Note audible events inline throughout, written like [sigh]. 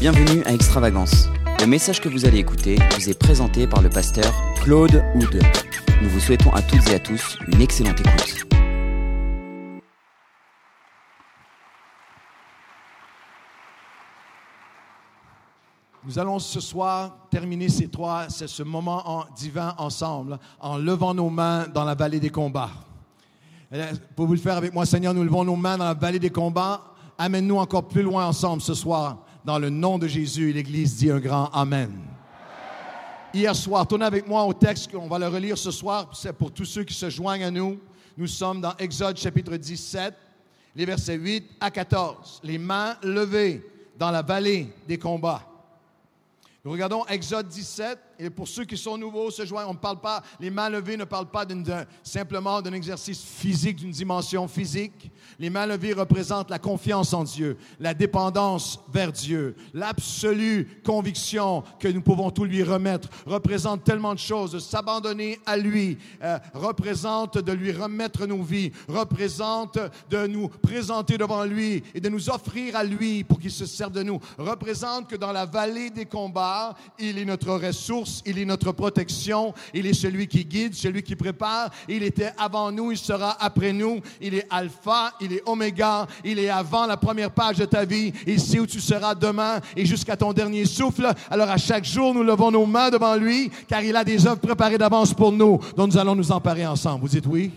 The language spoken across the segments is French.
Bienvenue à Extravagance. Le message que vous allez écouter vous est présenté par le pasteur Claude Houd. Nous vous souhaitons à toutes et à tous une excellente écoute. Nous allons ce soir terminer ces trois, ce, ce moment en- divin ensemble en levant nos mains dans la vallée des combats. Euh, Pour vous le faire avec moi, Seigneur, nous levons nos mains dans la vallée des combats. Amène-nous encore plus loin ensemble ce soir. Dans le nom de Jésus, l'Église dit un grand Amen. Hier soir, tournez avec moi au texte, on va le relire ce soir, c'est pour tous ceux qui se joignent à nous. Nous sommes dans Exode chapitre 17, les versets 8 à 14. Les mains levées dans la vallée des combats. Nous regardons Exode 17, et pour ceux qui sont nouveaux, se joignent, on ne parle pas, les mains levées ne parlent pas simplement d'un exercice physique, d'une dimension physique. Les mains levées représentent la confiance en Dieu, la dépendance vers Dieu, l'absolue conviction que nous pouvons tout lui remettre, représente tellement de choses, s'abandonner à lui, euh, représente de lui remettre nos vies, représente de nous présenter devant lui et de nous offrir à lui pour qu'il se serve de nous, représente que dans la vallée des combats, il est notre ressource, il est notre protection, il est celui qui guide, celui qui prépare, il était avant nous, il sera après nous, il est alpha, il est oméga, il est avant la première page de ta vie, il sait où tu seras demain et jusqu'à ton dernier souffle. Alors à chaque jour, nous levons nos mains devant lui, car il a des œuvres préparées d'avance pour nous, dont nous allons nous emparer ensemble. Vous dites oui?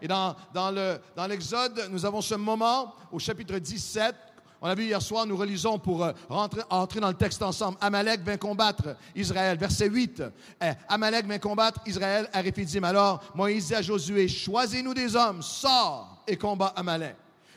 Et dans l'Exode, nous avons ce moment au chapitre 17. On a vu hier soir, nous relisons pour euh, rentrer, entrer dans le texte ensemble. Amalek vint combattre Israël. Verset 8. Eh, Amalek vint combattre Israël à Réphidim. Alors Moïse dit à Josué, choisis-nous des hommes, sors et combat Amalek.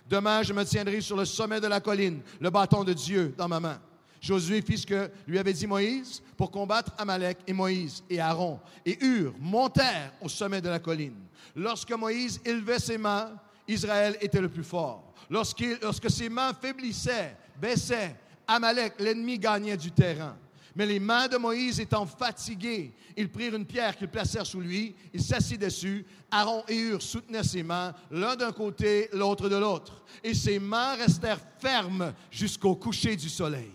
Demain, je me tiendrai sur le sommet de la colline, le bâton de Dieu dans ma main. Josué fit ce que lui avait dit Moïse pour combattre Amalek et Moïse et Aaron et Hur montèrent au sommet de la colline. Lorsque Moïse élevait ses mains, Israël était le plus fort. Lorsque ses mains faiblissaient, baissaient, Amalek, l'ennemi, gagnait du terrain. Mais les mains de Moïse étant fatiguées, ils prirent une pierre qu'ils placèrent sous lui, il s'assit dessus. Aaron et Hur soutenaient ses mains, l'un d'un côté, l'autre de l'autre. Et ses mains restèrent fermes jusqu'au coucher du soleil.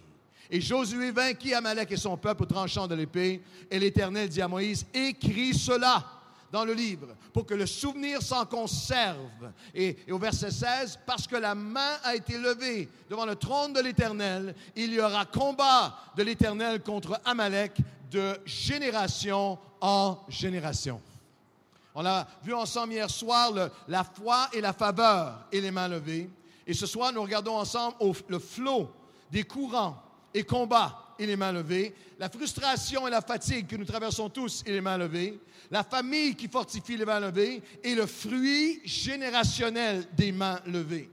Et Josué vainquit Amalek et son peuple au tranchant de l'épée. Et l'Éternel dit à Moïse, écris cela dans le livre pour que le souvenir s'en conserve. Et, au verset 16, parce que la main a été levée devant le trône de l'Éternel, il y aura combat de l'Éternel contre Amalek de génération en génération. On a vu ensemble hier soir la foi et la faveur et les mains levées. Et ce soir, nous regardons ensemble le flot des courants et combats et les mains levées, la frustration et la fatigue que nous traversons tous et les mains levées, la famille qui fortifie les mains levées et le fruit générationnel des mains levées.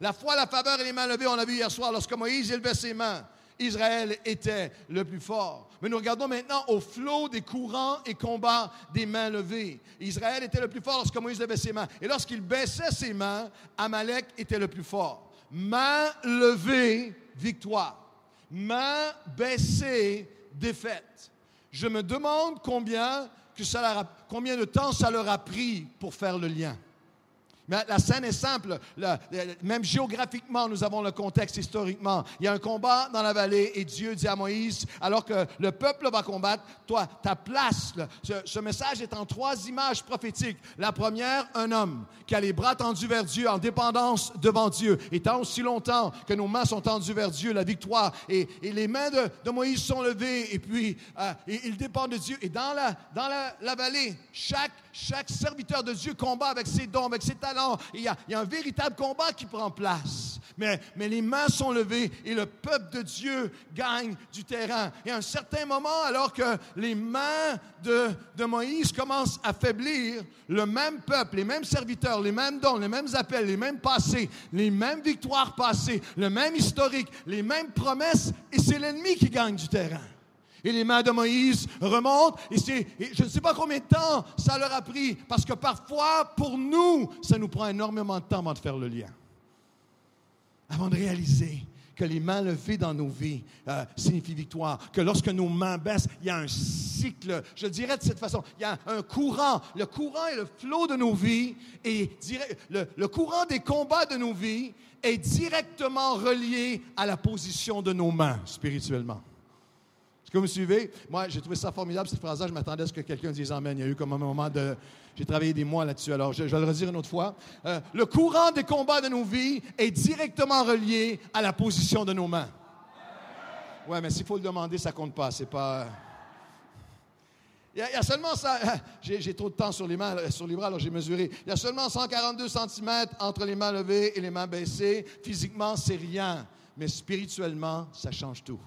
La foi, la faveur et les mains levées, on l'a vu hier soir, lorsque Moïse élevait ses mains, Israël était le plus fort. Mais nous regardons maintenant au flot des courants et combats des mains levées. Israël était le plus fort lorsque Moïse levait ses mains. Et lorsqu'il baissait ses mains, Amalek était le plus fort. Main levée, victoire. Main baissée, défaite. Je me demande combien, que ça combien de temps ça leur a pris pour faire le lien. Mais la scène est simple. Le- le- même géographiquement, nous avons le contexte historiquement. Il y a un combat dans la vallée et Dieu dit à Moïse, alors que le peuple va combattre, toi, ta place. ce, message est en trois images prophétiques. La première, un homme qui a les bras tendus vers Dieu en dépendance devant Dieu. Et tant aussi longtemps que nos mains sont tendues vers Dieu, la victoire et, les mains de, Moïse sont levées et puis euh, et il dépend de Dieu. Et dans la, dans la vallée, chaque, chaque serviteur de Dieu combat avec ses dons, avec ses talents. Il y a, il y a un véritable combat qui prend place. Mais, mais les mains sont levées et le peuple de Dieu gagne du terrain. Et à un certain moment, alors que les mains de, de Moïse commencent à faiblir, le même peuple, les mêmes serviteurs, les mêmes dons, les mêmes appels, les mêmes passés, les mêmes victoires passées, le même historique, les mêmes promesses, et c'est l'ennemi qui gagne du terrain. Et les mains de Moïse remontent. Et, c'est- je ne sais pas combien de temps ça leur a pris. Parce que parfois, pour nous, ça nous prend énormément de temps avant de faire le lien. Avant de réaliser que les mains levées dans nos vies euh, signifient victoire, que lorsque nos mains baissent, il y a un cycle, je dirais de cette façon, il y a un courant, le courant et le flot de nos vies, et le courant des combats de nos vies est directement relié à la position de nos mains spirituellement. Vous me suivez? Moi, j'ai trouvé ça formidable, cette phrase-là. Je m'attendais à ce que quelqu'un dise Amen. Il y a eu comme un moment de. J'ai travaillé des mois là-dessus, alors je, vais le redire une autre fois. Euh, le courant des combats de nos vies est directement relié à la position de nos mains. Ouais, mais s'il faut le demander, ça compte pas. C'est pas. Il y, a, seulement ça. [laughs] J'ai trop de temps sur les mains, sur les bras, alors j'ai mesuré. Il y a seulement 142 cm entre les mains levées et les mains baissées. Physiquement, c'est rien, mais spirituellement, ça change tout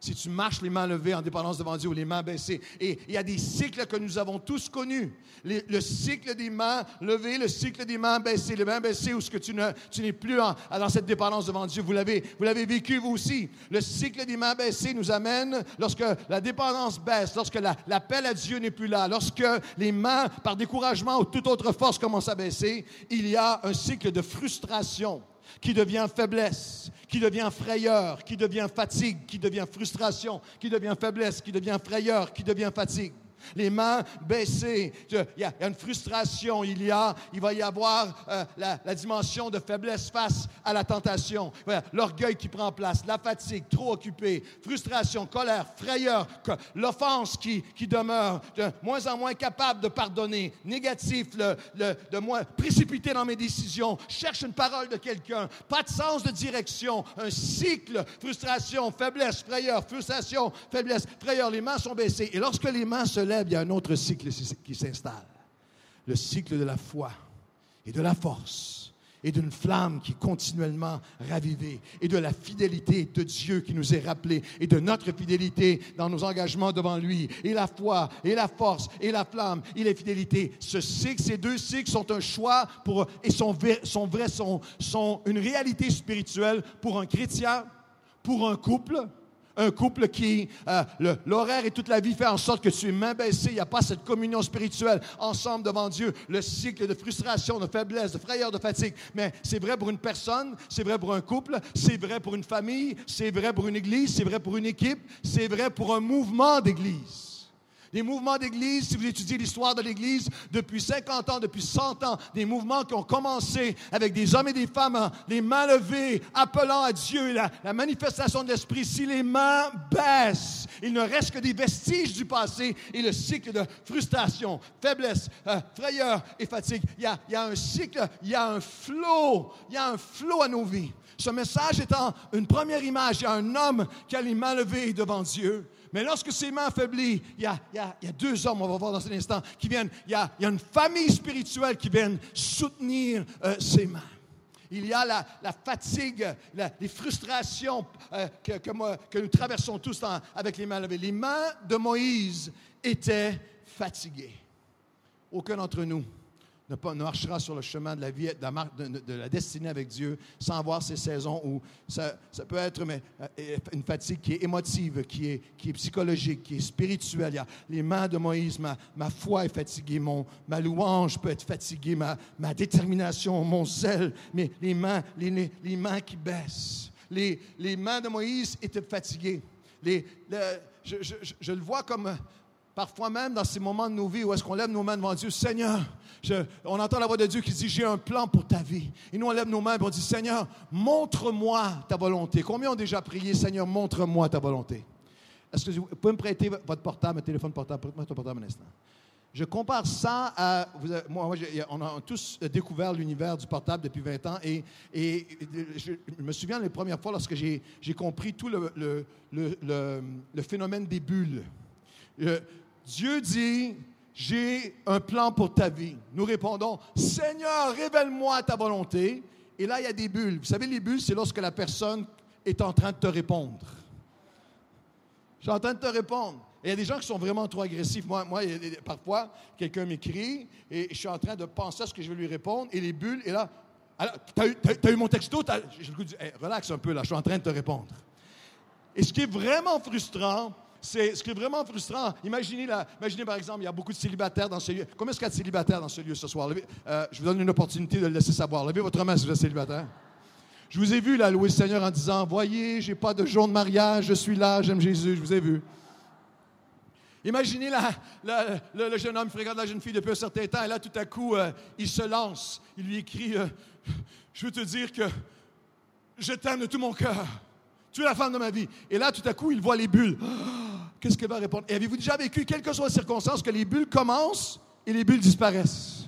si tu marches les mains levées en dépendance devant Dieu ou les mains baissées. Et il y a des cycles que nous avons tous connus. le cycle des mains levées, le cycle des mains baissées. Les mains baissées où ce que tu, ne, tu n'es plus dans cette dépendance devant Dieu. Vous l'avez, vous l'avez vécu vous aussi. Le cycle des mains baissées nous amène lorsque la dépendance baisse, lorsque l'appel à Dieu n'est plus là, lorsque les mains, par découragement ou toute autre force, commencent à baisser, il y a un cycle de frustration qui devient faiblesse, qui devient frayeur, qui devient fatigue, qui devient frustration, qui devient faiblesse, qui devient frayeur, qui devient fatigue les mains baissées. Il y a une frustration, il y a, il va y avoir euh, la, dimension de faiblesse face à la tentation. L'orgueil qui prend place, la fatigue, trop occupé, frustration, colère, frayeur, l'offense qui, qui demeure, de moins en moins capable de pardonner, négatif, de moins précipité dans mes décisions, cherche une parole de quelqu'un, pas de sens de direction, un cycle, frustration, faiblesse, frayeur, frustration, faiblesse, frayeur, les mains sont baissées. Et lorsque les mains se il y a un autre cycle qui s'installe. Le cycle de la foi et de la force et d'une flamme qui est continuellement ravivée et de la fidélité de Dieu qui nous est rappelée et de notre fidélité dans nos engagements devant lui et la foi et la force et la flamme et la fidélité. Ce cycle, ces deux cycles sont un choix pour, et sont, vrais, sont une réalité spirituelle pour un chrétien, pour un couple, un couple qui, euh, l'horaire et toute la vie fait en sorte que tu es main baissée, il n'y a pas cette communion spirituelle ensemble devant Dieu, le cycle de frustration, de faiblesse, de frayeur, de fatigue. Mais c'est vrai pour une personne, c'est vrai pour un couple, c'est vrai pour une famille, c'est vrai pour une église, c'est vrai pour une équipe, c'est vrai pour un mouvement d'église. Des mouvements d'Église, si vous étudiez l'histoire de l'Église, depuis 50 ans, depuis 100 ans, des mouvements qui ont commencé avec des hommes et des femmes, hein, les mains levées, appelant à Dieu, la, la manifestation de l'Esprit. Si les mains baissent, il ne reste que des vestiges du passé et le cycle de frustration, faiblesse, euh, frayeur et fatigue. Il y, a, il y a un cycle, il y a un flot, il y a un flot à nos vies. Ce message étant une première image, il y a un homme qui a les mains levées devant Dieu. Mais lorsque ses mains affaiblies, il y, a, deux hommes, on va voir dans un instant, qui viennent, il y a, une famille spirituelle qui vient soutenir euh, ses mains. Il y a la, fatigue, les frustrations euh, que, nous traversons tous avec les mains levées. Les mains de Moïse étaient fatiguées. Aucun d'entre nous ne, marchera sur le chemin de la vie, de la, destinée avec Dieu, sans avoir ces saisons où ça, peut être euh, une fatigue qui est émotive, qui est, qui est psychologique, qui est spirituelle. Il y a les mains de Moïse, ma, ma foi est fatiguée, mon, ma louange peut être fatiguée, ma, ma détermination, mon zèle, mais les mains, les mains qui baissent. Les, les, mains de Moïse étaient fatiguées. Les, je, je, je, le vois comme parfois même dans ces moments de nos vies où est-ce qu'on lève nos mains devant Dieu, Seigneur, on entend la voix de Dieu qui dit, j'ai un plan pour ta vie. Et nous, on lève nos mains et on dit, Seigneur, montre-moi ta volonté. Combien ont déjà prié, Seigneur, montre-moi ta volonté? Est-ce que vous pouvez me prêter votre portable, votre téléphone portable? Prête-moi ton portable un instant. Je compare ça à. moi, on a tous découvert l'univers du portable depuis 20 ans et, je, me souviens les premières fois lorsque j'ai compris tout le, phénomène des bulles. Dieu dit j'ai un plan pour ta vie. Nous répondons, Seigneur, révèle-moi ta volonté. Et là, il y a des bulles. Vous savez, les bulles, c'est lorsque la personne est en train de te répondre. Je suis en train de te répondre. Il y a des gens qui sont vraiment trop agressifs. Moi, moi parfois, quelqu'un m'écrit et je suis en train de penser à ce que je vais lui répondre. Et les bulles, et là, tu as, eu mon texto? Je lui dis, relax un peu, là, je suis en train de te répondre. Et ce qui est vraiment frustrant, c'est ce qui est vraiment frustrant. Imaginez, imaginez, par exemple, il y a beaucoup de célibataires dans ce lieu. Combien est-ce qu'il y a de célibataires dans ce lieu ce soir? Euh, je vous donne une opportunité de le laisser savoir. Levez votre main si vous êtes célibataire. Je vous ai vu là louer le Seigneur en disant Voyez, j'ai pas de jour de mariage, je suis là, j'aime Jésus. Je vous ai vu. Imaginez la, le, jeune homme fréquente la jeune fille depuis un certain temps, et là, tout à coup, euh, il se lance. Il lui écrit euh, Je veux te dire que je t'aime de tout mon cœur. Tu es la femme de ma vie. Et là, tout à coup, il voit les bulles. Qu'est-ce qu'elle va répondre? Avez-vous déjà vécu, quelles que soient les circonstances, que les bulles commencent et les bulles disparaissent?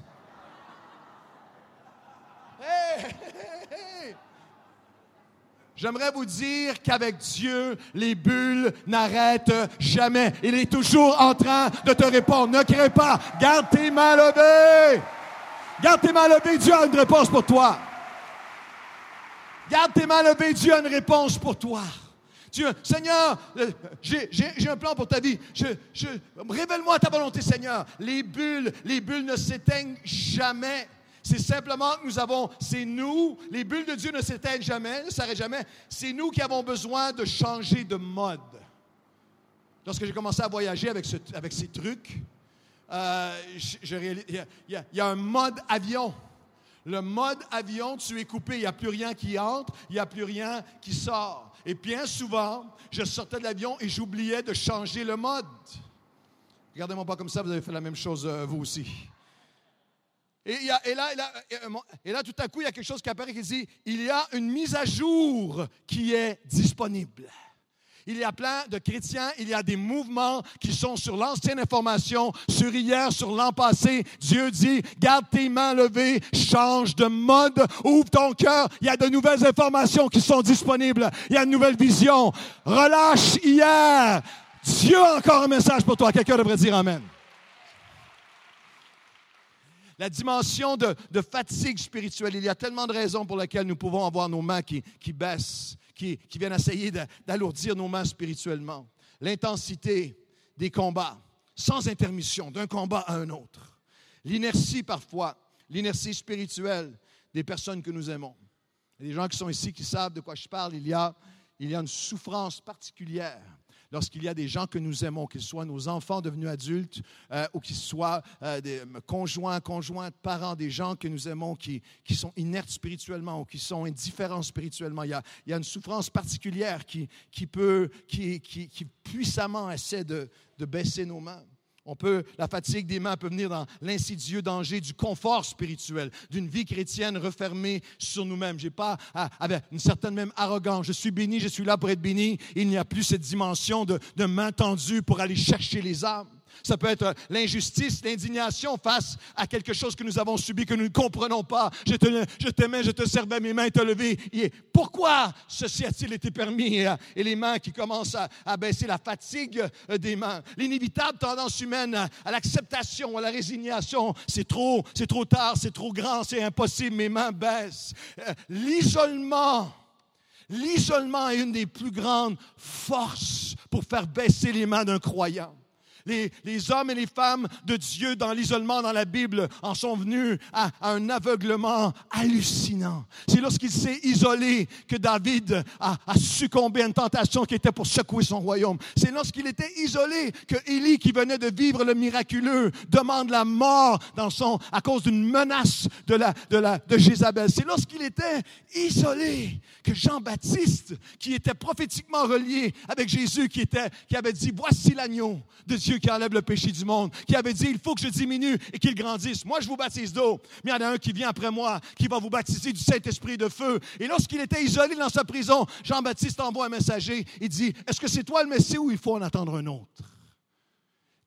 J'aimerais vous dire qu'avec Dieu, les bulles n'arrêtent jamais. Il est toujours en train de te répondre. Ne crée pas. Garde tes mains levées. Garde tes mains levées. Dieu a une réponse pour toi. Garde tes mains levées. Dieu a une réponse pour toi. Seigneur, euh, j'ai un plan pour ta vie. Révèle-moi ta volonté, Seigneur. Les bulles, les bulles ne s'éteignent jamais. C'est simplement que nous avons, c'est nous, les bulles de Dieu ne s'éteignent jamais, ne s'arrêtent jamais. C'est nous qui avons besoin de changer de mode. Lorsque j'ai commencé à voyager avec, ces trucs, il y, a un mode avion. Le mode avion, tu es coupé, il n'y a plus rien qui entre, il n'y a plus rien qui sort. Et bien souvent, je sortais de l'avion et j'oubliais de changer le mode. Regardez-moi pas comme ça, vous avez fait la même chose euh, vous aussi. Et, là, et, là, tout à coup, il y a quelque chose qui apparaît qui dit, il y a une mise à jour qui est disponible. Il y a plein de chrétiens, il y a des mouvements qui sont sur l'ancienne information, sur hier, sur l'an passé. Dieu dit, garde tes mains levées, change de mode, ouvre ton cœur. Il y a de nouvelles informations qui sont disponibles. Il y a une nouvelle vision. Relâche hier. Dieu a encore un message pour toi. Quelqu'un devrait dire Amen la dimension de, fatigue spirituelle. Il y a tellement de raisons pour lesquelles nous pouvons avoir nos mains qui, baissent, qui, viennent essayer d'alourdir nos mains spirituellement. L'intensité des combats, sans intermission, d'un combat à un autre. L'inertie parfois, l'inertie spirituelle des personnes que nous aimons. Il y a des gens qui sont ici qui savent de quoi je parle. Il y a, il y a une souffrance particulière lorsqu'il y a des gens que nous aimons, qu'ils soient nos enfants devenus adultes euh, ou qu'ils soient euh, des conjoints, conjointes, parents, des gens que nous aimons qui, sont inertes spirituellement ou qui sont indifférents spirituellement. Il y a, une souffrance particulière qui, peut, puissamment essaie de, de baisser nos mains. On peut, la fatigue des mains peut venir dans l'insidieux danger du confort spirituel, d'une vie chrétienne refermée sur nous-mêmes. J'ai pas, avec une certaine même arrogance. Je suis béni, je suis là pour être béni. Il n'y a plus cette dimension de, de main tendue pour aller chercher les âmes. Ça peut être l'injustice, l'indignation face à quelque chose que nous avons subi, que nous ne comprenons pas. Je, t'aimais, je te servais, mes mains te lever. pourquoi ceci a-t-il été permis? Et les mains qui commencent à, baisser, la fatigue euh, des mains. L'inévitable tendance humaine à l'acceptation, à la résignation. C'est trop, c'est trop tard, c'est trop grand, c'est impossible, mes mains baissent. Euh, l'isolement. L'isolement est une des plus grandes forces pour faire baisser les mains d'un croyant. Les, hommes et les femmes de Dieu dans l'isolement dans la Bible en sont venus à, un aveuglement hallucinant. C'est lorsqu'il s'est isolé que David a, succombé à une tentation qui était pour secouer son royaume. C'est lorsqu'il était isolé que Élie, qui venait de vivre le miraculeux, demande la mort dans son, à cause d'une menace de, la, de, Jézabel. C'est lorsqu'il était isolé que Jean-Baptiste, qui était prophétiquement relié avec Jésus, qui, était, qui avait dit, voici l'agneau de Dieu qui enlève le péché du monde, qui avait dit, il faut que je diminue et qu'il grandisse. Moi, je vous baptise d'eau, mais il y en a un qui vient après moi, qui va vous baptiser du Saint-Esprit de feu. Et lorsqu'il était isolé dans sa prison, Jean-Baptiste envoie un messager. Il dit, est-ce que c'est toi le Messie ou il faut en attendre un autre?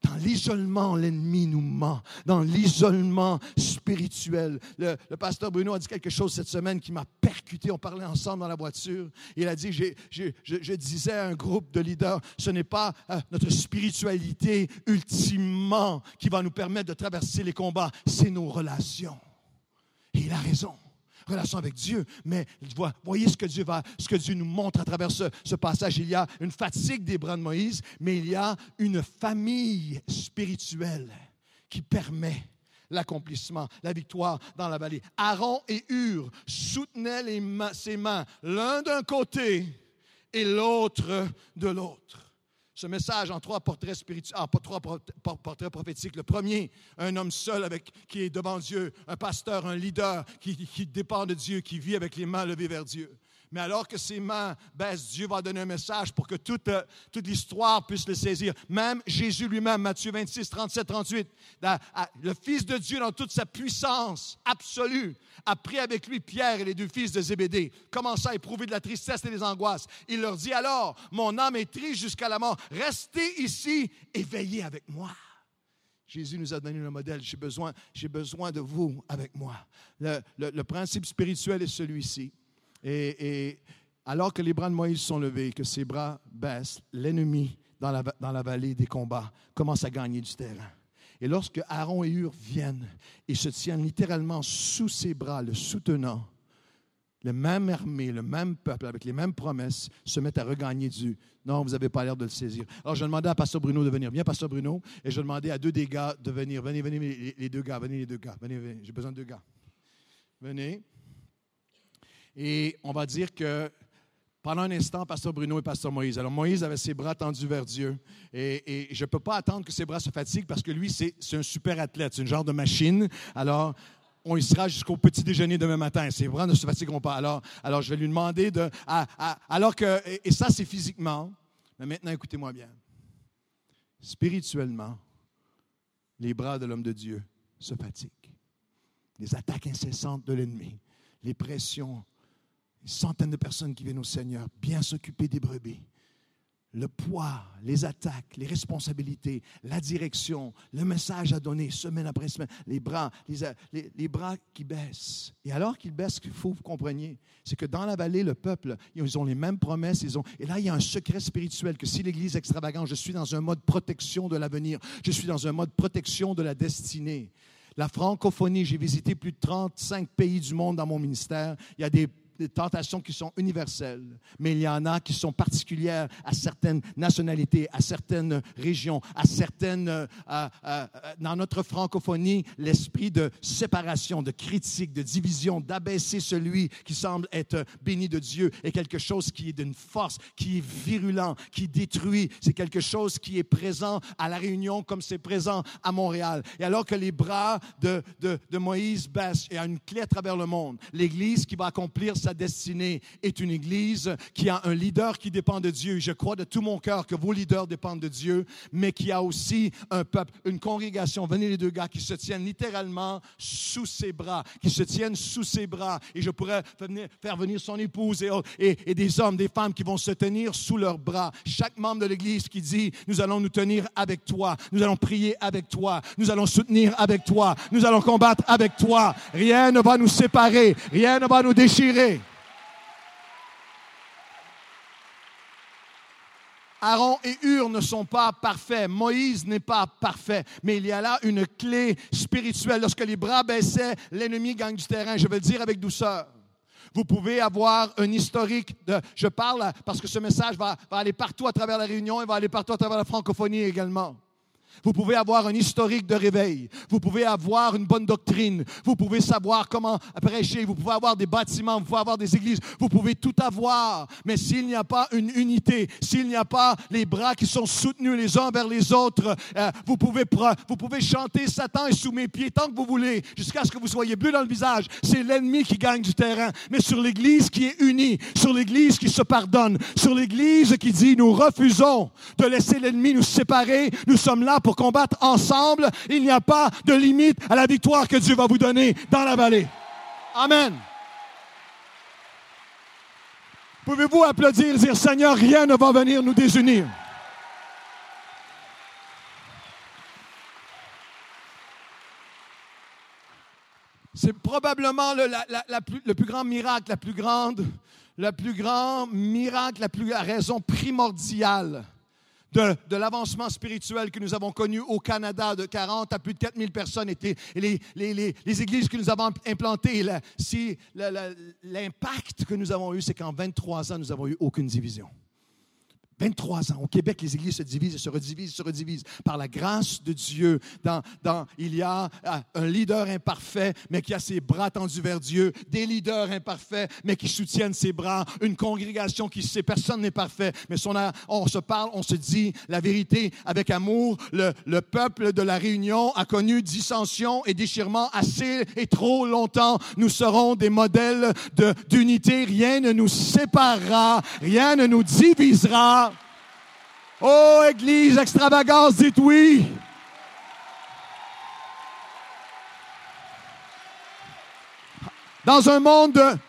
Dans l'isolement, l'ennemi nous ment. Dans l'isolement spirituel. Le, pasteur Bruno a dit quelque chose cette semaine qui m'a percuté. On parlait ensemble dans la voiture. Il a dit, je, disais à un groupe de leaders, ce n'est pas euh, notre spiritualité ultimement qui va nous permettre de traverser les combats, c'est nos relations. Et il a raison relation avec Dieu. Mais voyez ce que Dieu va, ce que Dieu nous montre à travers ce, passage. Il y a une fatigue des bras de Moïse, mais il y a une famille spirituelle qui permet l'accomplissement, la victoire dans la vallée. Aaron et Hur soutenaient ses mains l'un d'un côté et l'autre de l'autre ce message en trois portraits spirituels, trois portraits prophétiques. Le premier, un homme seul avec, qui est devant Dieu, un pasteur, un leader qui, qui dépend de Dieu, qui vit avec les mains levées vers Dieu. Mais alors que ses mains baissent, Dieu va donner un message pour que toute, euh, toute l'histoire puisse le saisir. Même Jésus lui-même, Matthieu 26, 37, 38, le Fils de Dieu dans toute sa puissance absolue, a pris avec lui Pierre et les deux fils de Zébédée, commença à éprouver de la tristesse et des angoisses. Il leur dit alors, mon âme est triste jusqu'à la mort, restez ici et veillez avec moi. Jésus nous a donné le modèle. J'ai besoin, j'ai besoin de vous avec moi. Le, principe spirituel est celui-ci. Et, alors que les bras de Moïse sont levés, que ses bras baissent, l'ennemi dans la, dans la vallée des combats commence à gagner du terrain. Et lorsque Aaron et Hur viennent et se tiennent littéralement sous ses bras, le soutenant, le même armée, le même peuple, avec les mêmes promesses, se mettent à regagner du. Non, vous n'avez pas l'air de le saisir. Alors, je demandais à Pasteur Bruno de venir. Viens, Pasteur Bruno. Et je demandais à deux des gars de venir. Venez, venez, les, deux gars. Venez, les deux gars. Venez, venez. J'ai besoin de deux gars. Venez. Et on va dire que pendant un instant, Pasteur Bruno et Pasteur Moïse. Alors, Moïse avait ses bras tendus vers Dieu. Et, je ne peux pas attendre que ses bras se fatiguent parce que lui, c'est un super athlète. C'est une genre de machine. Alors, on y sera jusqu'au petit déjeuner demain matin. Ses bras ne se fatigueront pas. Alors, alors je vais lui demander de. alors que. Et, ça, c'est physiquement. Mais maintenant, écoutez-moi bien. Spirituellement, les bras de l'homme de Dieu se fatiguent. Les attaques incessantes de l'ennemi, les pressions, centaines de personnes qui viennent au Seigneur, bien s'occuper des brebis le poids, les attaques, les responsabilités, la direction, le message à donner semaine après semaine, les bras, les, bras qui baissent. Et alors qu'ils baissent, qu'il faut que vous compreniez, c'est que dans la vallée, le peuple, ils ont les mêmes promesses. Ils ont, et là, il y a un secret spirituel que si l'Église extravagante, je suis dans un mode protection de l'avenir, je suis dans un mode protection de la destinée. La francophonie, j'ai visité plus de 35 pays du monde dans mon ministère. Il y a des des tentations qui sont universelles, mais il y en a qui sont particulières à certaines nationalités, à certaines régions, à certaines... Euh, dans notre francophonie, l'esprit de séparation, de critique, de division, d'abaisser celui qui semble être béni de Dieu est quelque chose qui est d'une force, qui est virulent, qui détruit. C'est quelque chose qui est présent à La Réunion comme c'est présent à Montréal. Et alors que les bras de, Moïse baissent, y a une clé à travers le monde. L'Église qui va accomplir sa destinée est une Église qui a un leader qui dépend de Dieu. Je crois de tout mon cœur que vos leaders dépendent de Dieu, mais qui a aussi un peuple, une congrégation, venez les deux gars, qui se tiennent littéralement sous ses bras, qui se tiennent sous ses bras. Et je pourrais faire venir son épouse et, et, et des hommes, des femmes qui vont se tenir sous leurs bras. Chaque membre de l'Église qui dit, nous allons nous tenir avec toi, nous allons prier avec toi, nous allons soutenir avec toi, nous allons combattre avec toi. Rien ne va nous séparer, rien ne va nous déchirer. Aaron et Hur ne sont pas parfaits. Moïse n'est pas parfait. Mais il y a là une clé spirituelle. Lorsque les bras baissaient, l'ennemi gagne du terrain. Je veux le dire avec douceur. Vous pouvez avoir un historique de. Je parle parce que ce message va, va aller partout à travers la Réunion et va aller partout à travers la francophonie également. Vous pouvez avoir un historique de réveil. Vous pouvez avoir une bonne doctrine. Vous pouvez savoir comment prêcher. Vous pouvez avoir des bâtiments. Vous pouvez avoir des églises. Vous pouvez tout avoir. Mais s'il n'y a pas une unité, s'il n'y a pas les bras qui sont soutenus les uns vers les autres, euh, vous, pouvez, vous pouvez chanter Satan est sous mes pieds tant que vous voulez, jusqu'à ce que vous soyez bleu dans le visage. C'est l'ennemi qui gagne du terrain. Mais sur l'Église qui est unie, sur l'Église qui se pardonne, sur l'Église qui dit nous refusons de laisser l'ennemi nous séparer, nous sommes là pour combattre ensemble. Il n'y a pas de limite à la victoire que Dieu va vous donner dans la vallée. Amen. Pouvez-vous applaudir et dire, Seigneur, rien ne va venir nous désunir? C'est probablement le, plus, grand miracle, la plus grande, le plus grand miracle, la, plus, la raison primordiale de, l'avancement spirituel que nous avons connu au Canada, de 40 à plus de 4000 personnes, et les, les, églises que nous avons implantées, si, l'impact que nous avons eu, c'est qu'en 23 ans, nous n'avons eu aucune division. 23 ans. Au Québec, les églises se divisent et se redivisent, se redivisent. Par la grâce de Dieu, dans, dans, il y a euh, un leader imparfait, mais qui a ses bras tendus vers Dieu. Des leaders imparfaits, mais qui soutiennent ses bras. Une congrégation qui sait, personne n'est parfait, mais son, on se parle, on se dit la vérité avec amour. Le, le peuple de la Réunion a connu dissension et déchirement assez et trop longtemps. Nous serons des modèles d'unité. Rien ne nous séparera, rien ne nous divisera. Oh, Église, extravagance, dites oui. Dans un monde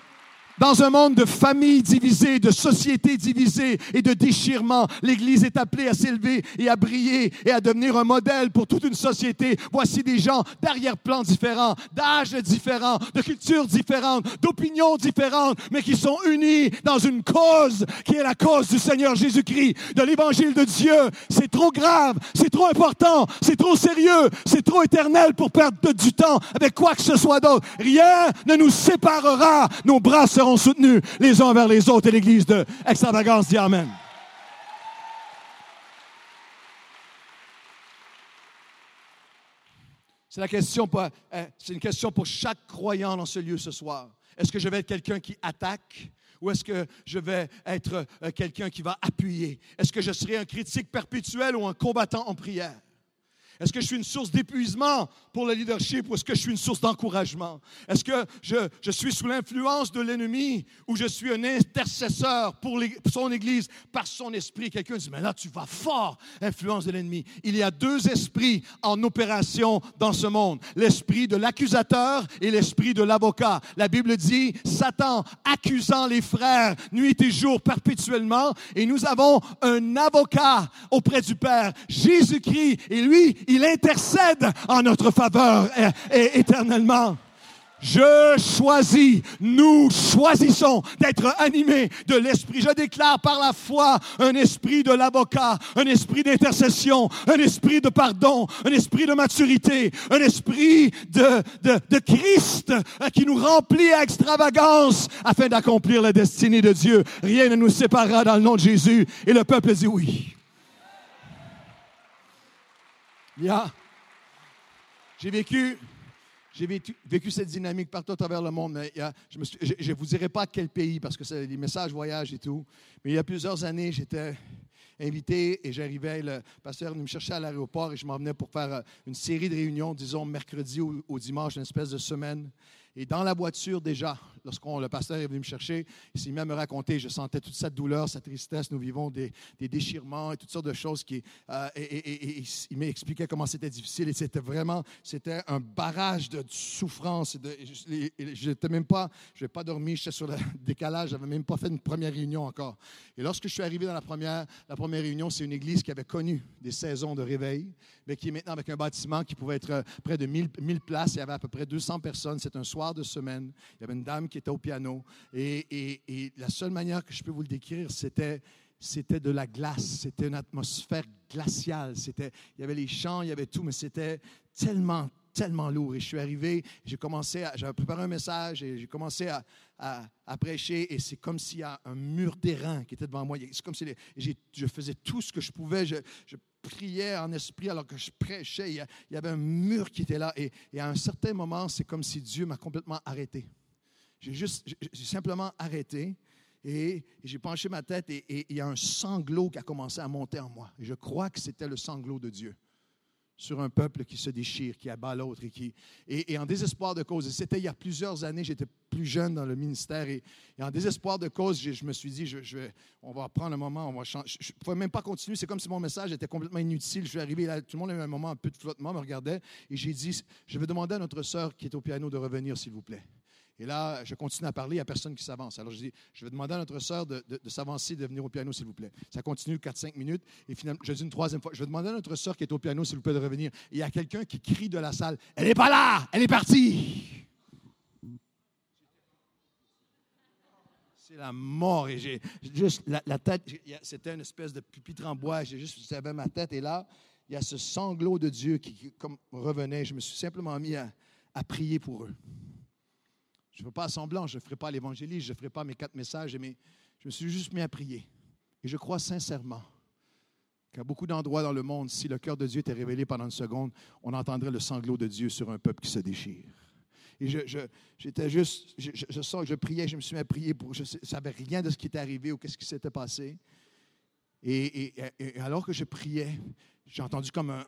dans un monde de familles divisées, de sociétés divisées et de déchirements, l'Église est appelée à s'élever et à briller et à devenir un modèle pour toute une société. Voici des gens d'arrière-plan différents, d'âges différents, de cultures différentes, d'opinions différentes, mais qui sont unis dans une cause qui est la cause du Seigneur Jésus-Christ, de l'Évangile de Dieu. C'est trop grave, c'est trop important, c'est trop sérieux, c'est trop éternel pour perdre du temps avec quoi que ce soit d'autre. Rien ne nous séparera. Nos bras seront soutenus les uns vers les autres et l'Église de extravagance dit Amen. C'est la question, euh, c'est une question pour chaque croyant dans ce lieu ce soir. Est-ce que je vais être quelqu'un qui attaque ou est-ce que je vais être euh, quelqu'un qui va appuyer? Est-ce que je serai un critique perpétuel ou un combattant en prière? Est-ce que je suis une source d'épuisement pour le leadership ou est-ce que je suis une source d'encouragement? Est-ce que je, je, suis sous l'influence de l'ennemi ou je suis un intercesseur pour, son Église par son esprit? Quelqu'un dit, mais là, tu vas fort, influence de l'ennemi. Il y a deux esprits en opération dans ce monde. L'esprit de l'accusateur et l'esprit de l'avocat. La Bible dit, Satan accusant les frères nuit et jour perpétuellement et nous avons un avocat auprès du Père, Jésus-Christ, et lui, il intercède en notre faveur éternellement. Je choisis, nous choisissons d'être animés de l'esprit. Je déclare par la foi un esprit de l'avocat, un esprit d'intercession, un esprit de pardon, un esprit de maturité, un esprit de, de, de Christ euh, qui nous remplit à extravagance afin d'accomplir la destinée de Dieu. Rien ne nous séparera dans le nom de Jésus. Et le peuple dit oui. J'ai vécu, j'ai vécu, cette dynamique partout à travers le monde. Mais je ne vous dirai pas quel pays parce que c'est des messages voyage et tout. Mais il y a plusieurs années, j'étais invité et j'arrivais, le pasteur me chercher à l'aéroport et je m'en venais pour faire euh, une série de réunions, disons mercredi ou, au dimanche, une espèce de semaine. Et dans la voiture, déjà, lorsqu'on le pasteur est venu me chercher, il s'est mis à me raconter, je sentais toute cette douleur, cette tristesse, nous vivons des, déchirements et toutes sortes de choses. Qui, euh, et, il m'expliquait comment c'était difficile et c'était vraiment, c'était un barrage de souffrance. Je n'étais même pas, je n'ai pas dormi, j'étais sur le [laughs] décalage, je n'avais même pas fait une première réunion encore. Et lorsque je suis arrivé dans la première, la première réunion, c'est une église qui avait connu des saisons de réveil, mais qui est maintenant avec un bâtiment qui pouvait être euh, près de 1000, 1000 places. Il y avait à peu près 200 personnes. C'est un soir de semaine. Il y avait une dame qui était au piano. Et, la seule manière que je peux vous le décrire, c'était c'était de la glace, c'était une atmosphère glaciale. C'était, il y avait les chants, il y avait tout, mais c'était tellement, tellement lourd. Et je suis arrivé, j'ai commencé, j'avais préparé un message et j'ai commencé à, prêcher. Et c'est comme s'il y a un mur d'airain qui était devant moi. C'est comme si je faisais tout ce que je pouvais. Je, je, priais en esprit alors que je prêchais. Il y, avait un mur qui était là. Et, à un certain moment, c'est comme si Dieu m'a complètement arrêté. J'ai simplement arrêté. Et, j'ai penché ma tête et, il y a un sanglot qui a commencé à monter en moi. Je crois que c'était le sanglot de Dieu sur un peuple qui se déchire, qui abat l'autre et qui et, en désespoir de cause. C'était il y a plusieurs années, j'étais plus jeune dans le ministère et, en désespoir de cause, je, me suis dit, on va prendre un moment, on va changer. Je ne pouvais même pas continuer. C'est comme si mon message était complètement inutile. Je suis arrivé là, tout le monde a eu un moment un peu de flottement, me regardait et j'ai dit, je vais demander à notre sœur qui est au piano de revenir, s'il vous plaît. Et là, je continue à parler, il n'y a personne qui s'avance. Alors je dis, je vais demander à notre sœur de, s'avancer, de venir au piano, s'il vous plaît. Ça continue 4-5 minutes. Et finalement, je dis une troisième fois, je vais demander à notre sœur qui est au piano, s'il vous plaît, de revenir. Et il y a quelqu'un qui crie de la salle, elle n'est pas là, elle est partie. C'est la mort. Et j'ai juste la, tête, c'était une espèce de pupitre en bois. J'ai juste, j'avais ma tête. Et là, il y a ce sanglot de Dieu qui, comme revenait. Je me suis simplement mis à prier pour eux. Je ne fais pas semblant, je ne ferai pas l'évangéliste, je ne ferai pas mes quatre messages, mais je me suis juste mis à prier. Et je crois sincèrement qu'à beaucoup d'endroits dans le monde, si le cœur de Dieu était révélé pendant une seconde, on entendrait le sanglot de Dieu sur un peuple qui se déchire. Et je, j'étais juste, je, je, que je priais, je me suis mis à prier pour, je ne savais rien de ce qui était arrivé ou qu'est-ce qui s'était passé. Et, et, alors que je priais, j'ai entendu comme un,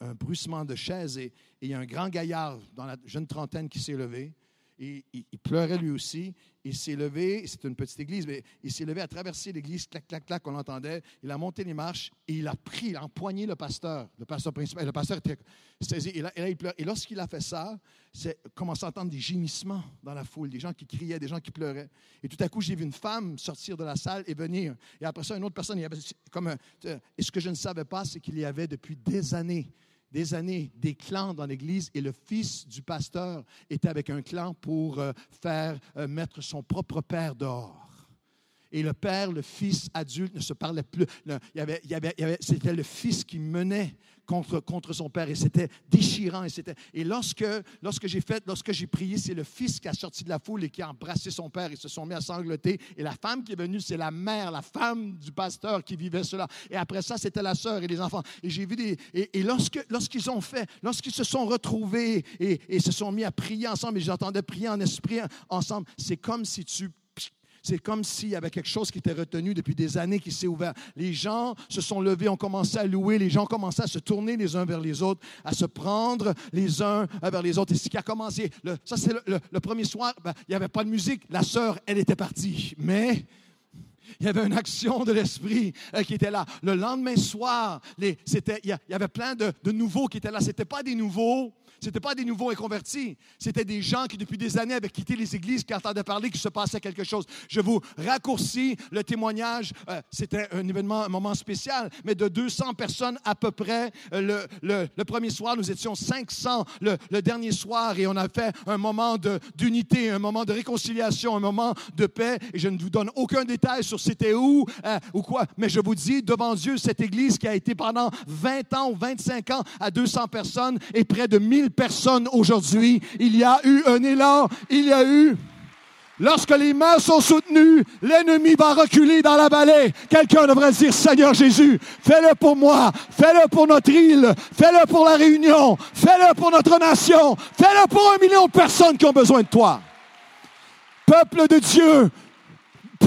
un, bruissement de chaises et, et, il y a un grand gaillard dans la jeune trentaine qui s'est levé. Et, il pleurait lui aussi il s'est levé, c'est une petite église, mais il s'est levé à traverser l'église, clac, clac, clac, on l'entendait. Il a monté les marches et il a pris, il a empoigné le pasteur, le pasteur principal. Le pasteur était saisi. Et là, il pleure. Et lorsqu'il a fait ça, c'est commencé à entendre des gémissements dans la foule, des gens qui criaient, des gens qui pleuraient. Et tout à coup, j'ai vu une femme sortir de la salle et venir. Et après ça, une autre personne, il y avait comme Et ce que je ne savais pas, c'est qu'il y avait depuis des années des années des clans dans l'Église et le fils du pasteur était avec un clan pour euh, faire euh, mettre son propre père dehors. Et le père, le fils adulte ne se parlait plus. C'était le fils qui menait contre, contre son père et c'était déchirant. Et, c'était, et lorsque, lorsque j'ai fait, lorsque j'ai prié, c'est le fils qui a sorti de la foule et qui a embrassé son père. Ils se sont mis à sangloter. Et la femme qui est venue, c'est la mère, la femme du pasteur qui vivait cela. Et après ça, c'était la sœur et les enfants. Et j'ai vu des. Et, lorsque, lorsqu'ils ont fait, lorsqu'ils se sont retrouvés et, et se sont mis à prier ensemble, et j'entendais prier en esprit ensemble, c'est comme si tu c'est comme s'il y avait quelque chose qui était retenu depuis des années qui s'est ouvert. Les gens se sont levés, ont commencé à louer, les gens ont commencé à se tourner les uns vers les autres, à se prendre les uns vers les autres. Et ce qui a commencé, ça c'est le, premier soir, ben, il n'y avait pas de musique, la sœur, elle était partie. Mais il y avait une action de l'esprit euh, qui était là. Le lendemain soir, il y, avait plein de, de nouveaux qui étaient là. Ce n'étaient pas des nouveaux ce n'étaient pas des nouveaux et convertis. C'était des gens qui, depuis des années, avaient quitté les églises, qui entendaient parler qu'il se passait quelque chose. Je vous raccourcis le témoignage. Euh, c'était un événement, un moment spécial, mais de 200 personnes à peu près. Euh, le, le, premier soir, nous étions 500 le, le, dernier soir et on a fait un moment d'unité, un moment de réconciliation, un moment de paix. Et je ne vous donne aucun détail sur c'était où euh, ou quoi, mais je vous dis, devant Dieu, cette église qui a été pendant 20 ans ou 25 ans à 200 personnes et près de 1000 personnes aujourd'hui. Il y a eu un élan, il y a eu... Lorsque les mains sont soutenues, l'ennemi va reculer dans la vallée. Quelqu'un devrait dire, Seigneur Jésus, fais-le pour moi, fais-le pour notre île, fais-le pour la Réunion, fais-le pour notre nation, fais-le pour un million de personnes qui ont besoin de toi. Peuple de Dieu,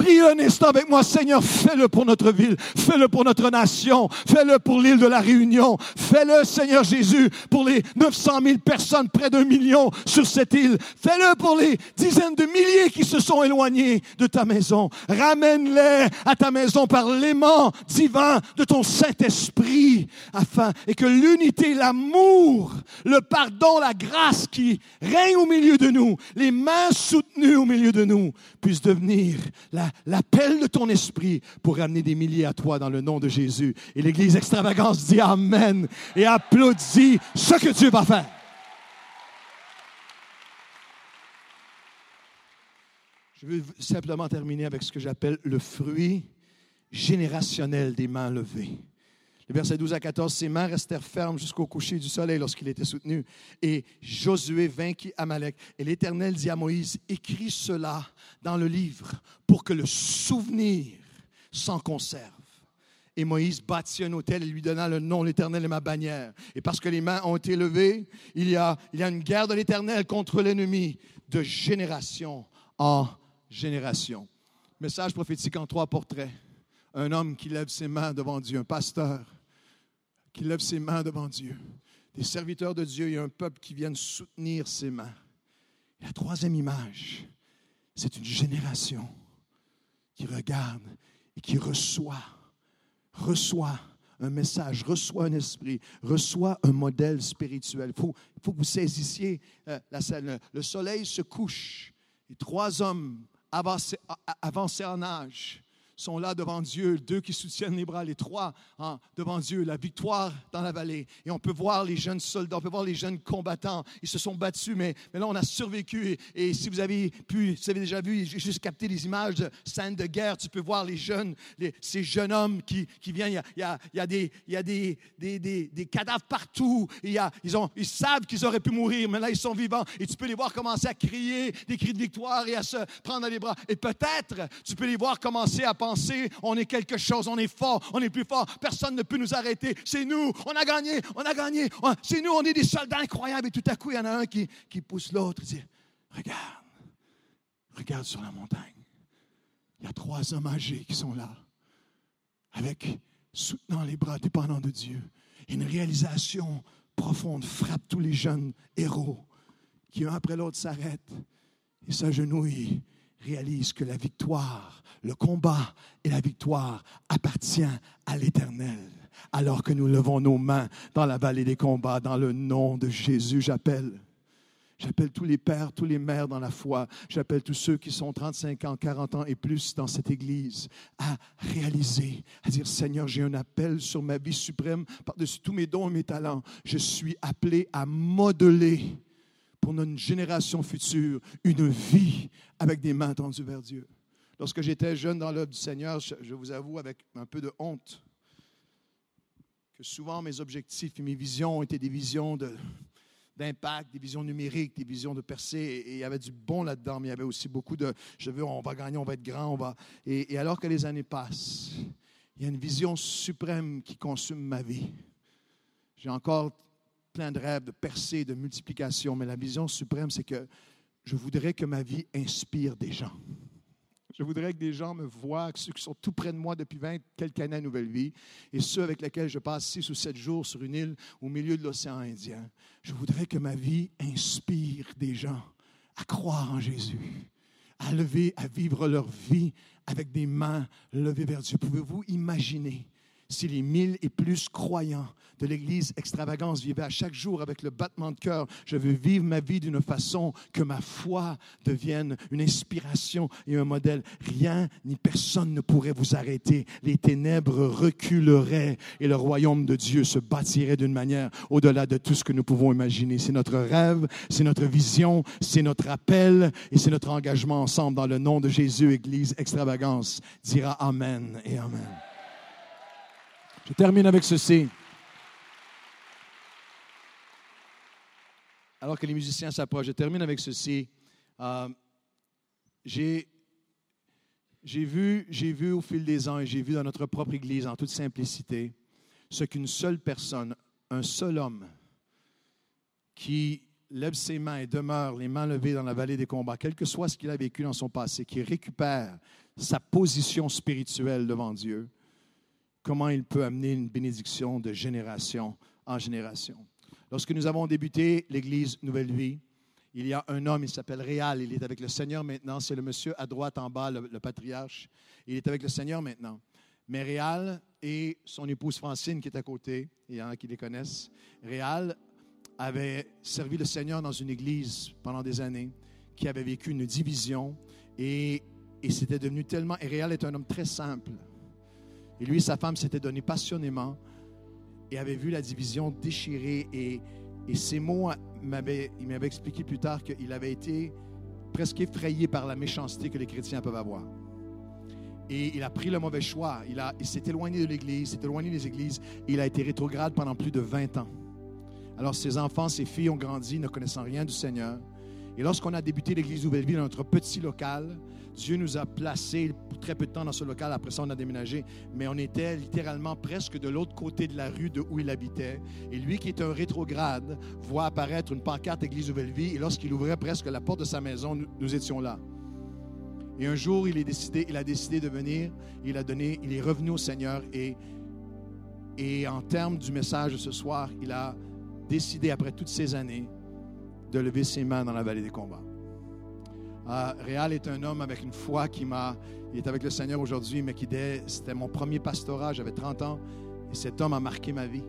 Prie un instant avec moi, Seigneur, fais-le pour notre ville, fais-le pour notre nation, fais-le pour l'île de la Réunion, fais-le, Seigneur Jésus, pour les 900 000 personnes, près d'un million sur cette île, fais-le pour les dizaines de milliers qui se sont éloignés de ta maison. Ramène-les à ta maison par l'aimant divin de ton Saint-Esprit, afin et que l'unité, l'amour, le pardon, la grâce qui règne au milieu de nous, les mains soutenues au milieu de nous, puissent devenir la l'appel de ton esprit pour ramener des milliers à toi dans le nom de Jésus. Et l'Église extravagance dit Amen et applaudit ce que Dieu va faire. Je veux simplement terminer avec ce que j'appelle le fruit générationnel des mains levées. Le verset 12 à 14, ses mains restèrent fermes jusqu'au coucher du soleil lorsqu'il était soutenu. Et Josué vainquit Amalek. Et l'Éternel dit à Moïse, écris cela dans le livre pour que le souvenir s'en conserve. Et Moïse bâtit un hôtel et lui donna le nom, l'Éternel est ma bannière. Et parce que les mains ont été levées, il y a une guerre de l'Éternel contre l'ennemi de génération en génération. Message prophétique en trois portraits un homme qui lève ses mains devant Dieu, un pasteur qui lève ses mains devant Dieu, des serviteurs de Dieu et un peuple qui viennent soutenir ses mains. la troisième image, c'est une génération qui regarde et qui reçoit, reçoit un message, reçoit un esprit, reçoit un modèle spirituel. Il faut, faut, que vous saisissiez euh, la scène. Le soleil se couche et trois hommes avancés en âge sont là devant Dieu, deux qui soutiennent les bras, les trois hein, devant Dieu, la victoire dans la vallée. Et on peut voir les jeunes soldats, on peut voir les jeunes combattants. Ils se sont battus, mais, mais là, on a survécu. Et, si vous avez pu, vous avez déjà vu, juste capter les images de scènes de guerre, tu peux voir les jeunes, ces jeunes hommes qui, qui viennent. Il y a, il y a, des, il y a des, des, des, des, cadavres partout. Ils, ont, ils savent qu'ils auraient pu mourir, mais là, ils sont vivants. Et tu peux les voir commencer à crier des cris de victoire et à se prendre dans les bras. Et peut-être, tu peux les voir commencer à on est quelque chose, on est fort, on est plus fort, personne ne peut nous arrêter. C'est nous, on a gagné, on a gagné. C'est nous, on est des soldats incroyables. Et tout à coup, il y en a un qui, qui pousse l'autre et dit, regarde, regarde sur la montagne. Il y a trois hommes âgés qui sont là, avec, soutenant les bras dépendants de Dieu. une réalisation profonde frappe tous les jeunes héros qui, un après l'autre, s'arrêtent et s'agenouillent, réalisent que la victoire, le combat et la victoire appartient à l'Éternel. Alors que nous levons nos mains dans la vallée des combats, dans le nom de Jésus, j'appelle J'appelle tous les pères, tous les mères dans la foi. J'appelle tous ceux qui sont 35 ans, 40 ans et plus dans cette Église à réaliser, à dire Seigneur, j'ai un appel sur ma vie suprême par-dessus tous mes dons et mes talents. Je suis appelé à modeler pour notre génération future une vie avec des mains tendues vers Dieu. Lorsque j'étais jeune dans l'œuvre du Seigneur, je vous avoue avec un peu de honte que souvent mes objectifs et mes visions été des visions de d'impact, des visions numériques, des visions de percée. Et, il y avait du bon là-dedans, mais il y avait aussi beaucoup de je veux, on va gagner, on va être grand, on va. Et, alors que les années passent, il y a une vision suprême qui consume ma vie. J'ai encore plein de rêves de percée, de multiplication, mais la vision suprême, c'est que je voudrais que ma vie inspire des gens. Je voudrais que des gens me voient, ceux qui sont tout près de moi depuis 20 quelques années à Nouvelle Vie, et ceux avec lesquels je passe six ou sept jours sur une île au milieu de l'océan Indien. Je voudrais que ma vie inspire des gens à croire en Jésus, à lever, à vivre leur vie avec des mains levées vers Dieu. Pouvez-vous imaginer si les mille et plus croyants de l'Église extravagance vivaient à chaque jour avec le battement de cœur, je veux vivre ma vie d'une façon que ma foi devienne une inspiration et un modèle. Rien ni personne ne pourrait vous arrêter. Les ténèbres reculeraient et le royaume de Dieu se bâtirait d'une manière au-delà de tout ce que nous pouvons imaginer. C'est notre rêve, c'est notre vision, c'est notre appel et c'est notre engagement ensemble dans le nom de Jésus, Église extravagance. Dira Amen et Amen. Je termine avec ceci. Alors que les musiciens s'approchent, je termine avec ceci. Euh, j'ai vu, vu au fil des ans et j'ai vu dans notre propre Église, en toute simplicité, ce qu'une seule personne, un seul homme, qui lève ses mains et demeure les mains levées dans la vallée des combats, quel que soit ce qu'il a vécu dans son passé, qui récupère sa position spirituelle devant Dieu, comment il peut amener une bénédiction de génération en génération. Lorsque nous avons débuté l'Église Nouvelle Vie, il y a un homme, il s'appelle Réal, il est avec le Seigneur maintenant, c'est le monsieur à droite en bas, le, patriarche, il est avec le Seigneur maintenant. Mais Réal et son épouse Francine qui est à côté, il y en a qui les connaissent, Réal avait servi le Seigneur dans une église pendant des années, qui avait vécu une division et, et c'était devenu tellement... Et Réal est un homme très simple, et lui et sa femme s'étaient donnés passionnément et avaient vu la division déchirée. Et, ces mots, il m'avait expliqué plus tard qu'il avait été presque effrayé par la méchanceté que les chrétiens peuvent avoir. Et il a pris le mauvais choix. Il, s'est éloigné de l'Église, s'est éloigné des églises. Il a été rétrograde pendant plus de 20 ans. Alors ses enfants, ses filles ont grandi ne connaissant rien du Seigneur. Et lorsqu'on a débuté l'Église Nouvelle-Vie dans notre petit local, Dieu nous a placés très peu de temps dans ce local. Après ça, on a déménagé. Mais on était littéralement presque de l'autre côté de la rue de où il habitait. Et lui, qui est un rétrograde, voit apparaître une pancarte Église Nouvelle-Vie. Et lorsqu'il ouvrait presque la porte de sa maison, nous, étions là. Et un jour, il, a décidé de venir. Il, est revenu au Seigneur. Et en termes du message de ce soir, il a décidé, après toutes ces années, de lever ses mains dans la vallée des combats. Euh, Réal est un homme avec une foi qui m'a. Il est avec le Seigneur aujourd'hui, mais qui c'était mon premier pastorat, j'avais 30 ans, et cet homme a marqué ma vie.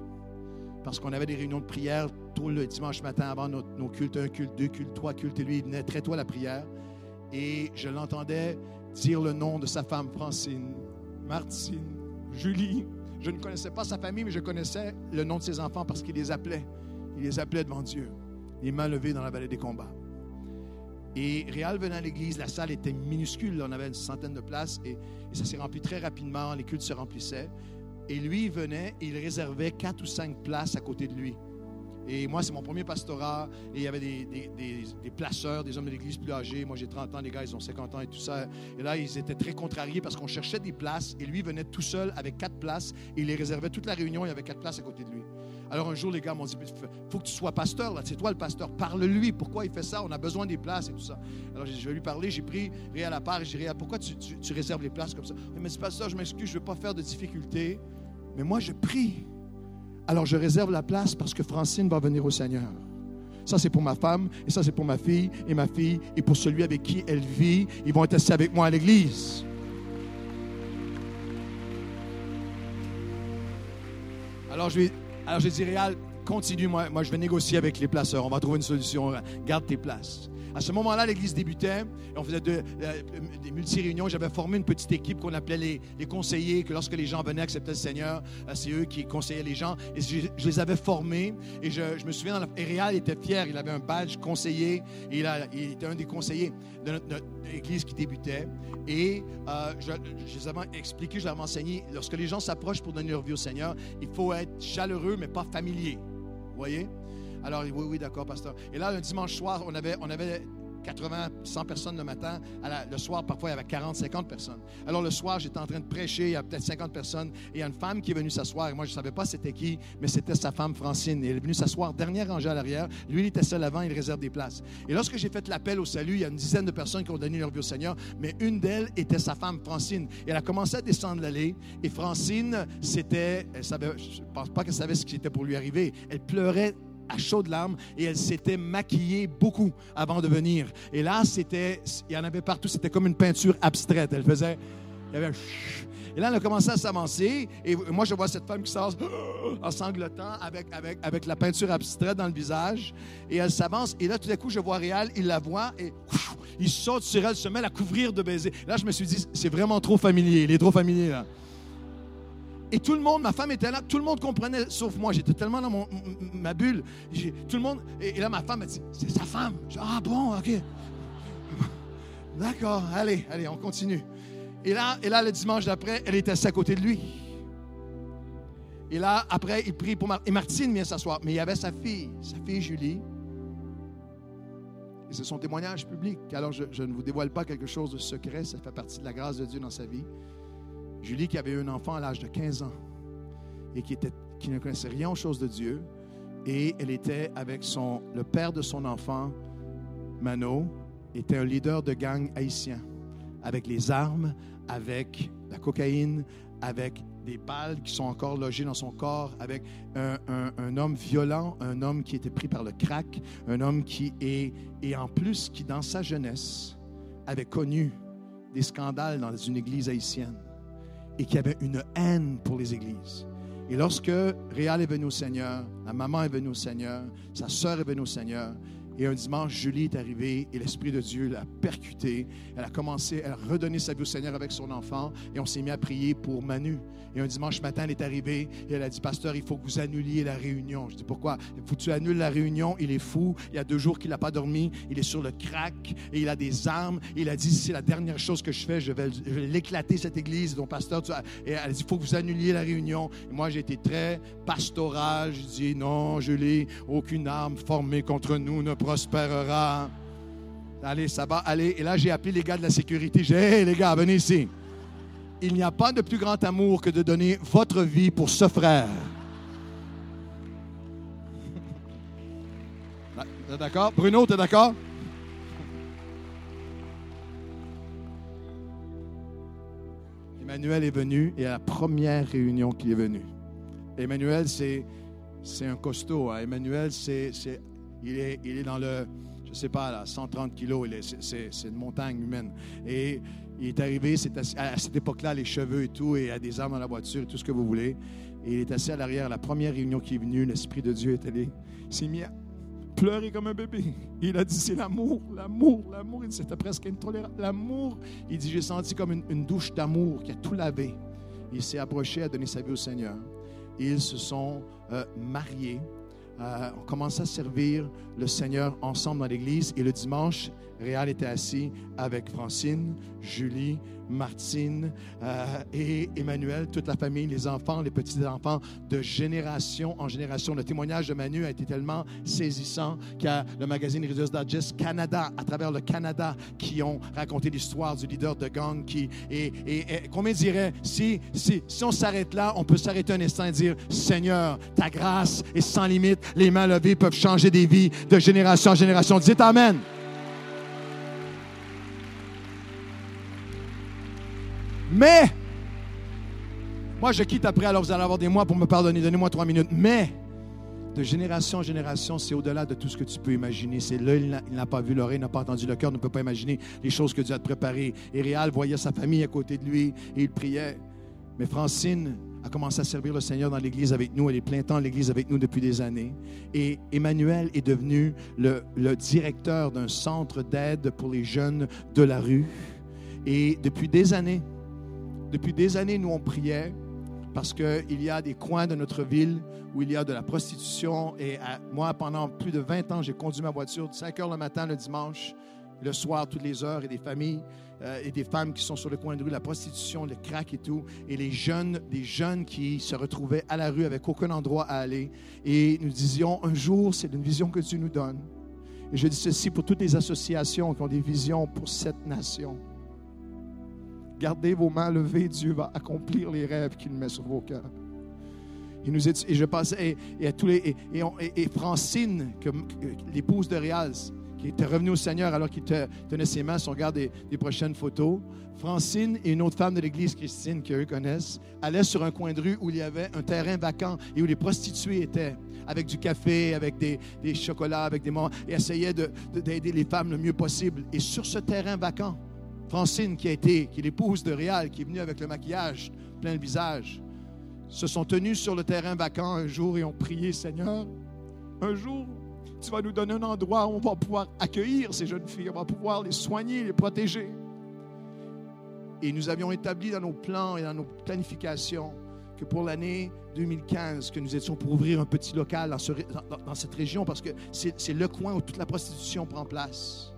Parce qu'on avait des réunions de prière tout le dimanche matin avant nos, nos, cultes, un culte, deux cultes, trois cultes, et lui, il venait très tôt à la prière. Et je l'entendais dire le nom de sa femme, Francine, Martine, Julie. Je ne connaissais pas sa famille, mais je connaissais le nom de ses enfants parce qu'il les appelait. Il les appelait devant Dieu les mains levées dans la vallée des combats. Et Réal venait à l'église, la salle était minuscule, on avait une centaine de places et, ça s'est rempli très rapidement, les cultes se remplissaient. Et lui, il venait il réservait quatre ou cinq places à côté de lui. Et moi, c'est mon premier pastorat. Et il y avait des placeurs, des hommes de l'Église plus âgés. Moi, j'ai 30 ans, les gars, ils ont 50 ans et tout ça. Et là, ils étaient très contrariés parce qu'on cherchait des places. Et lui venait tout seul avec quatre places. Et il les réservait toute la réunion. Il y avait quatre places à côté de lui. Alors un jour, les gars m'ont dit, faut que tu sois pasteur, là. C'est toi le pasteur. Parle-lui. Pourquoi il fait ça? On a besoin des places et tout ça. Alors je vais lui parler. J'ai pris Réal à la part. J'ai dit, pourquoi tu, tu, réserves les places comme ça? Il m'a dit, pasteur, je m'excuse, je ne veux pas faire de difficultés. Mais moi, je prie. Alors je réserve la place parce que Francine va venir au Seigneur. Ça, c'est pour ma femme, et ça, c'est pour ma fille, et ma fille, et pour celui avec qui elle vit. Ils vont être assis avec moi à l'église. Alors, je vais, alors, je dis, Réal, continue, moi, moi, je vais négocier avec les placeurs. On va trouver une solution. Garde tes places. À ce moment-là, l'Église débutait. Et on faisait euh, des multi-réunions. J'avais formé une petite équipe qu'on appelait les, conseillers, que lorsque les gens venaient accepter le Seigneur, euh, c'est eux qui conseillaient les gens. Et je, les avais formés. Et je, je me souviens, dans la, et Réal était fier. Il avait un badge conseiller. Il, était un des conseillers de notre, notre Église qui débutait. Et euh, je, je, les avais expliqué, je leur avais enseigné, lorsque les gens s'approchent pour donner leur vie au Seigneur, il faut être chaleureux, mais pas familier. Vous voyez? Alors, oui, oui, d'accord, pasteur. Et là, le dimanche soir, on avait, on avait 80, 100 personnes le matin. Le soir, parfois, il y avait 40, 50 personnes. Alors, le soir, j'étais en train de prêcher. Il y a peut-être 50 personnes. Et il y a une femme qui est venue s'asseoir. Et moi, je ne savais pas c'était qui, mais c'était sa femme, Francine. Et elle est venue s'asseoir, dernière rangée à l'arrière. Lui, il était seul avant. Il réserve des places. Et lorsque j'ai fait l'appel au salut, il y a une dizaine de personnes qui ont donné leur vie au Seigneur. Mais une d'elles était sa femme, Francine. Et elle a commencé à descendre l'allée. Et Francine, c'était. Elle savait, je ne pense pas qu'elle savait ce qui était pour lui arriver. Elle pleurait à chaudes larmes et elle s'était maquillée beaucoup avant de venir. Et là, c'était, il y en avait partout, c'était comme une peinture abstraite. Elle faisait, il y avait et là, elle a commencé à s'avancer. Et moi, je vois cette femme qui sort [gasps] en sanglotant avec, avec, avec la peinture abstraite dans le visage. Et elle s'avance. Et là, tout à coup, je vois Réal. Il la voit et il saute sur elle, se met à couvrir de baisers. Là, je me suis dit, c'est vraiment trop familier. Il est trop familier, là. Et tout le monde, ma femme était là, tout le monde comprenait, sauf moi. J'étais tellement dans mon, ma bulle. Tout le monde. Et, là, ma femme m'a dit C'est sa femme. Je, ah bon, OK. [laughs] D'accord, allez, allez, on continue. Et là, et là, le dimanche d'après, elle était assise à côté de lui. Et là, après, il prie pour Martine. Et Martine vient s'asseoir. Mais il y avait sa fille, sa fille Julie. Et c'est son témoignage public. Alors, je ne vous dévoile pas quelque chose de secret. Ça fait partie de la grâce de Dieu dans sa vie. Julie qui avait un enfant à l'âge de 15 ans et qui, ne connaissait rien aux choses de Dieu. Et elle était avec son, le père de son enfant, Mano, était un leader de gang haïtien, avec les armes, avec la cocaïne, avec des balles qui sont encore logées dans son corps, avec un, homme violent, un homme qui était pris par le crack, un homme qui est, et en plus, qui dans sa jeunesse avait connu des scandales dans une église haïtienne et qui avait une haine pour les églises. Et lorsque Réal est venu au Seigneur, la maman est venue au Seigneur, sa sœur est venue au Seigneur, et un dimanche, Julie est arrivée et l'Esprit de Dieu l'a percutée. Elle a commencé, elle a redonné sa vie au Seigneur avec son enfant et on s'est mis à prier pour Manu. Et un dimanche matin, elle est arrivée et elle a dit, Pasteur, il faut que vous annuliez la réunion. Je dis, pourquoi? Il faut que tu annules la réunion? Il est fou. Il y a deux jours qu'il n'a pas dormi. Il est sur le crack et il a des armes. Et il a dit, c'est la dernière chose que je fais. Je vais, l'éclater, cette église. Donc, pasteur, tu as... et elle a dit, il faut que vous annuliez la réunion. Et moi, j'ai été très pastoral. Je dis, non, Julie, aucune arme formée contre nous ne prospérera. Allez, ça va, allez. Et là, j'ai appelé les gars de la sécurité. J'ai dit, hey, les gars, venez ici. Il n'y a pas de plus grand amour que de donner votre vie pour ce frère. T'es d'accord? Bruno, t'es d'accord? Emmanuel est venu et à la première réunion qu'il est venu. Emmanuel, c'est, un costaud. Hein. Emmanuel, c'est, il, est, dans le, je ne sais pas, là, 130 kilos. Il est, c'est, une montagne humaine. Et il est arrivé, à cette époque-là, les cheveux et tout, et il a des armes dans la voiture et tout ce que vous voulez. Et il est assis à l'arrière. La première réunion qui est venue, l'Esprit de Dieu est allé. S'est mis à pleurer comme un bébé. Il a dit c'est l'amour, l'amour, l'amour. Il dit c'était presque intolérable. L'amour. Il dit j'ai senti comme une, une douche d'amour qui a tout lavé. Il s'est approché à donner sa vie au Seigneur. Ils se sont euh, mariés. Euh, on commence à servir le Seigneur ensemble dans l'église. Et le dimanche, Réal était assis avec Francine, Julie, Martine euh, et Emmanuel, toute la famille, les enfants, les petits-enfants, de génération en génération. Le témoignage de Manu a été tellement saisissant qu'il y a le magazine Reader's Digest Canada, à travers le Canada, qui ont raconté l'histoire du leader de gang qui, et, et, et combien dirait, si, si, si on s'arrête là, on peut s'arrêter un instant et dire, Seigneur, ta grâce est sans limite, les mains levées peuvent changer des vies de génération en génération. Dites Amen. Mais, moi je quitte après, alors vous allez avoir des mois pour me pardonner, donnez-moi trois minutes. Mais, de génération en génération, c'est au-delà de tout ce que tu peux imaginer. C'est l'œil il n'a pas vu, l'oreille n'a pas entendu, le cœur ne peut pas imaginer les choses que Dieu a préparées. Et Réal voyait sa famille à côté de lui et il priait. Mais Francine a commencé à servir le Seigneur dans l'Église avec nous. Elle est plein temps l'Église avec nous depuis des années. Et Emmanuel est devenu le directeur d'un centre d'aide pour les jeunes de la rue. Et depuis des années, depuis des années, nous, on priait parce qu'il y a des coins de notre ville où il y a de la prostitution. Et moi, pendant plus de 20 ans, j'ai conduit ma voiture de 5 heures le matin, le dimanche, le soir, toutes les heures, et des familles euh, et des femmes qui sont sur le coin de rue, la prostitution, le crack et tout, et les jeunes, des jeunes qui se retrouvaient à la rue avec aucun endroit à aller. Et nous disions, un jour, c'est une vision que Dieu nous donne. Et je dis ceci pour toutes les associations qui ont des visions pour cette nation. Gardez vos mains levées, Dieu va accomplir les rêves qu'il met sur vos cœurs. Nous et je pensais, et, à tous les, et, et Francine, l'épouse de Réaz, qui était revenue au Seigneur alors qu'il tenait ses mains, si on regarde des, des, prochaines photos, Francine et une autre femme de l'Église, Christine, qu'eux connaissent, allaient sur un coin de rue où il y avait un terrain vacant et où les prostituées étaient, avec du café, avec des, des chocolats, avec des moments, et essayaient d'aider de, les femmes le mieux possible. Et sur ce terrain vacant, Francine, qui a été, qui est l'épouse de Réal, qui est venue avec le maquillage plein le visage, se sont tenus sur le terrain vacant un jour et ont prié, Seigneur, un jour, tu vas nous donner un endroit où on va pouvoir accueillir ces jeunes filles, on va pouvoir les soigner, les protéger. Et nous avions établi dans nos plans et dans nos planifications que pour l'année 2015, que nous étions pour ouvrir un petit local dans, ce, dans, dans cette région, parce que c'est le coin où toute la prostitution prend place.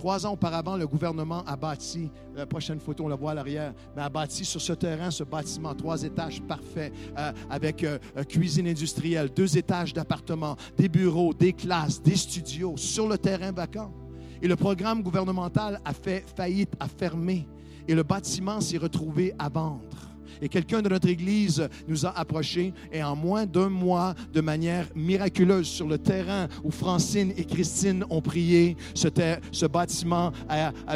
Trois ans auparavant, le gouvernement a bâti, la prochaine photo, on la voit à l'arrière, mais a bâti sur ce terrain ce bâtiment, trois étages parfaits, euh, avec euh, cuisine industrielle, deux étages d'appartements, des bureaux, des classes, des studios, sur le terrain vacant. Et le programme gouvernemental a fait faillite, a fermé. Et le bâtiment s'est retrouvé à vendre. Et quelqu'un de notre Église nous a approchés et en moins d'un mois, de manière miraculeuse, sur le terrain où Francine et Christine ont prié, ce, bâtiment,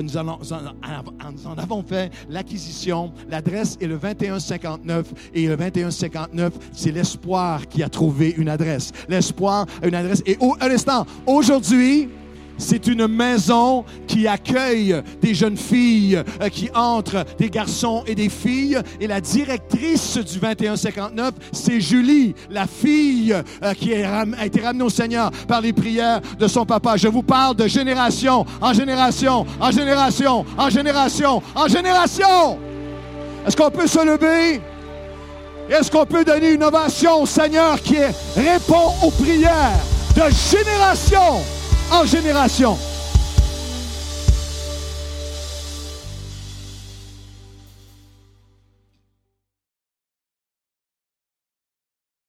nous en avons fait l'acquisition. L'adresse est le 2159 et le 2159, c'est l'espoir qui a trouvé une adresse. L'espoir a une adresse. Et au, un instant, aujourd'hui, c'est une maison qui accueille des jeunes filles euh, qui entrent, des garçons et des filles. Et la directrice du 2159, c'est Julie, la fille euh, qui a été ramenée au Seigneur par les prières de son papa. Je vous parle de génération en génération, en génération, en génération, en génération. Est-ce qu'on peut se lever? Est-ce qu'on peut donner une ovation au Seigneur qui répond aux prières de génération? En génération.